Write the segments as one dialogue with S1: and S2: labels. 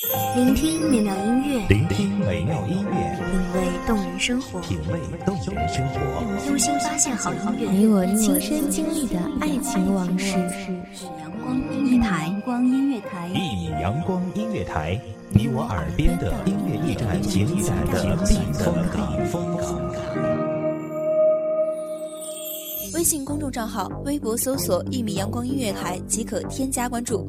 S1: 聆听美妙音乐，
S2: 聆听美妙音乐，
S1: 品味动人生活，
S2: 品味动人生活，
S1: 用心发现好音乐，
S3: 你我亲身经历的爱情往事。
S1: 阳光音乐台，阳光音乐台，
S2: 一米阳光音乐台，你我耳边的音乐驿站，情感的避风港。
S4: 微信公众账号、微博搜索“一米阳光音乐台”即可添加关注。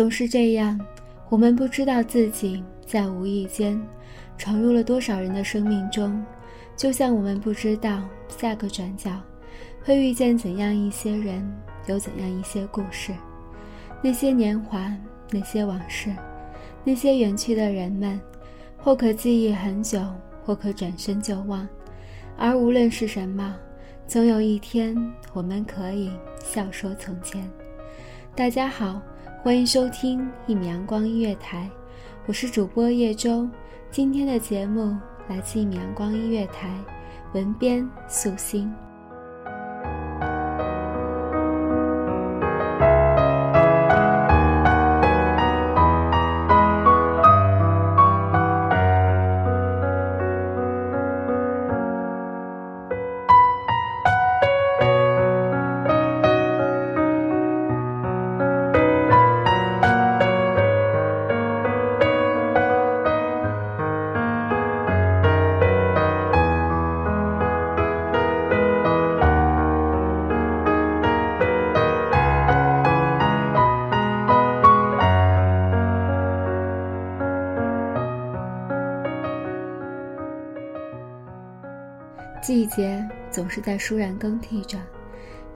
S3: 总是这样，我们不知道自己在无意间闯入了多少人的生命中，就像我们不知道下个转角会遇见怎样一些人，有怎样一些故事。那些年华，那些往事，那些远去的人们，或可记忆很久，或可转身就忘。而无论是什么，总有一天我们可以笑说从前。大家好。欢迎收听一米阳光音乐台，我是主播叶舟。今天的节目来自一米阳光音乐台，文编素心。季节总是在倏然更替着，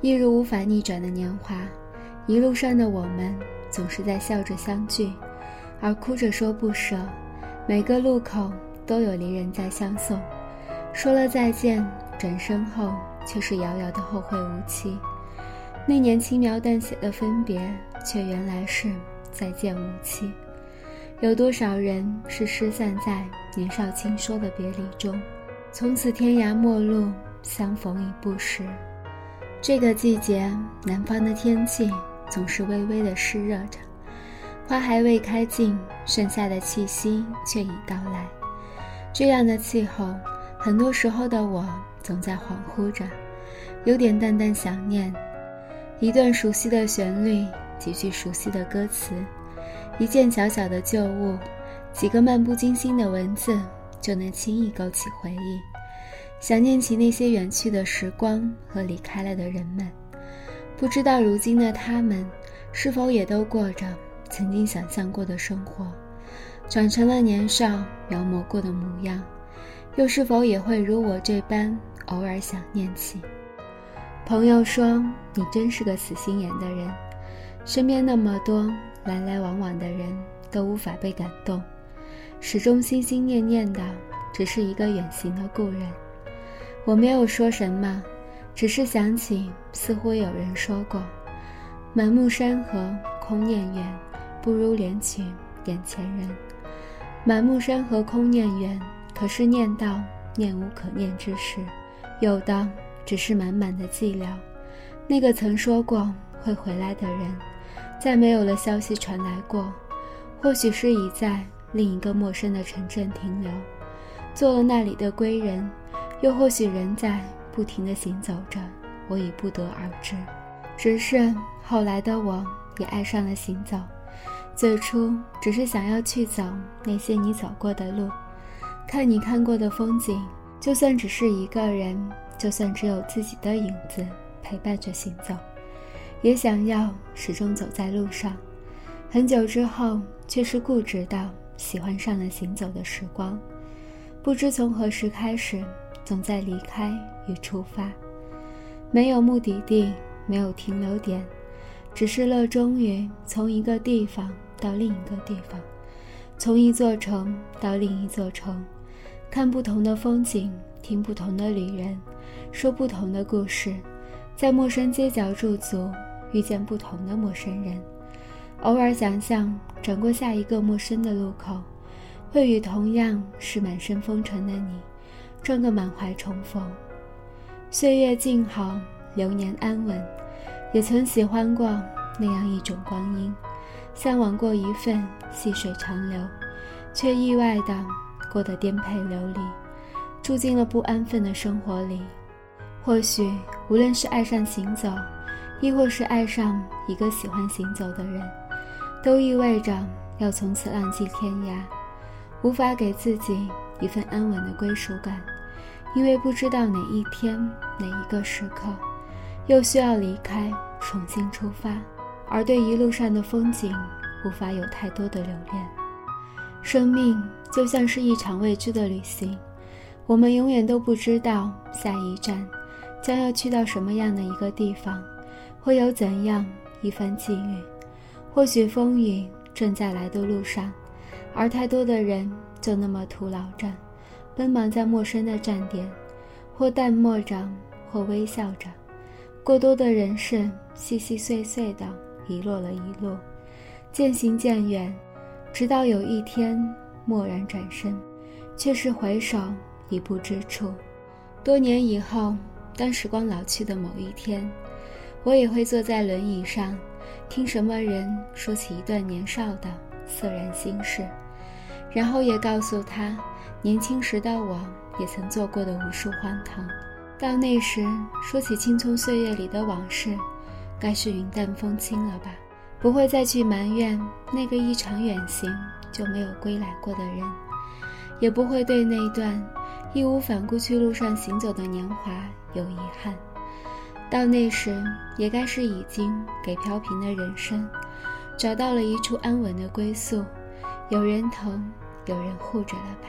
S3: 一如无法逆转的年华。一路上的我们总是在笑着相聚，而哭着说不舍。每个路口都有离人在相送，说了再见，转身后却是遥遥的后会无期。那年轻描淡写的分别，却原来是再见无期。有多少人是失散在年少轻说的别离中？从此天涯陌路，相逢已不识。这个季节，南方的天气总是微微的湿热着，花还未开尽，盛夏的气息却已到来。这样的气候，很多时候的我总在恍惚着，有点淡淡想念。一段熟悉的旋律，几句熟悉的歌词，一件小小的旧物，几个漫不经心的文字。就能轻易勾起回忆，想念起那些远去的时光和离开了的人们。不知道如今的他们，是否也都过着曾经想象过的生活，长成了年少描摹过的模样，又是否也会如我这般偶尔想念起？朋友说：“你真是个死心眼的人，身边那么多来来往往的人，都无法被感动。”始终心心念念的，只是一个远行的故人。我没有说什么，只是想起，似乎有人说过：“满目山河空念远，不如怜取眼前人。”满目山河空念远，可是念到念无可念之时，有的只是满满的寂寥。那个曾说过会回来的人，再没有了消息传来过，或许是已在。另一个陌生的城镇停留，做了那里的归人，又或许仍在不停地行走着，我已不得而知。只是后来的我也爱上了行走，最初只是想要去走那些你走过的路，看你看过的风景，就算只是一个人，就算只有自己的影子，陪伴着行走，也想要始终走在路上。很久之后，却是固执到喜欢上了行走的时光。不知从何时开始，总在离开与出发，没有目的地，没有停留点，只是乐衷于从一个地方到另一个地方，从一座城到另一座城，看不同的风景，听不同的旅人，说不同的故事，在陌生街角驻足，遇见不同的陌生人。偶尔想象转过下一个陌生的路口，会与同样是满身风尘的你，撞个满怀重逢。岁月静好，流年安稳，也曾喜欢过那样一种光阴，向往过一份细水长流，却意外的过得颠沛流离，住进了不安分的生活里。或许，无论是爱上行走，亦或是爱上一个喜欢行走的人。都意味着要从此浪迹天涯，无法给自己一份安稳的归属感，因为不知道哪一天哪一个时刻，又需要离开，重新出发，而对一路上的风景，无法有太多的留恋。生命就像是一场未知的旅行，我们永远都不知道下一站将要去到什么样的一个地方，会有怎样一番际遇。或许风雨正在来的路上，而太多的人就那么徒劳着，奔忙在陌生的站点，或淡漠着，或微笑着。过多的人事细细碎碎的遗落了一路，渐行渐远，直到有一天蓦然转身，却是回首已不知处。多年以后，当时光老去的某一天，我也会坐在轮椅上。听什么人说起一段年少的色然心事，然后也告诉他，年轻时的我也曾做过的无数荒唐。到那时，说起青葱岁月里的往事，该是云淡风轻了吧？不会再去埋怨那个一场远行就没有归来过的人，也不会对那段义无反顾去路上行走的年华有遗憾。到那时，也该是已经给飘萍的人生找到了一处安稳的归宿，有人疼，有人护着了吧。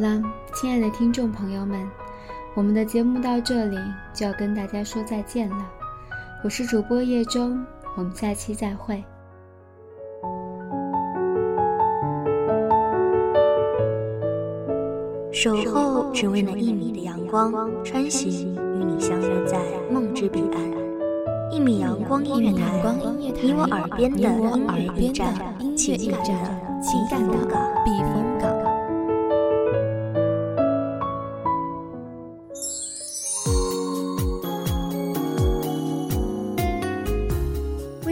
S3: 了，亲爱的听众朋友们，我们的节目到这里就要跟大家说再见了。我是主播叶中，我们下期再会。
S1: 守候只为那一米的阳光，穿行与你相约在梦之彼岸。一米阳光音乐台，你我耳边的音乐驿站，情感的情感的避风港。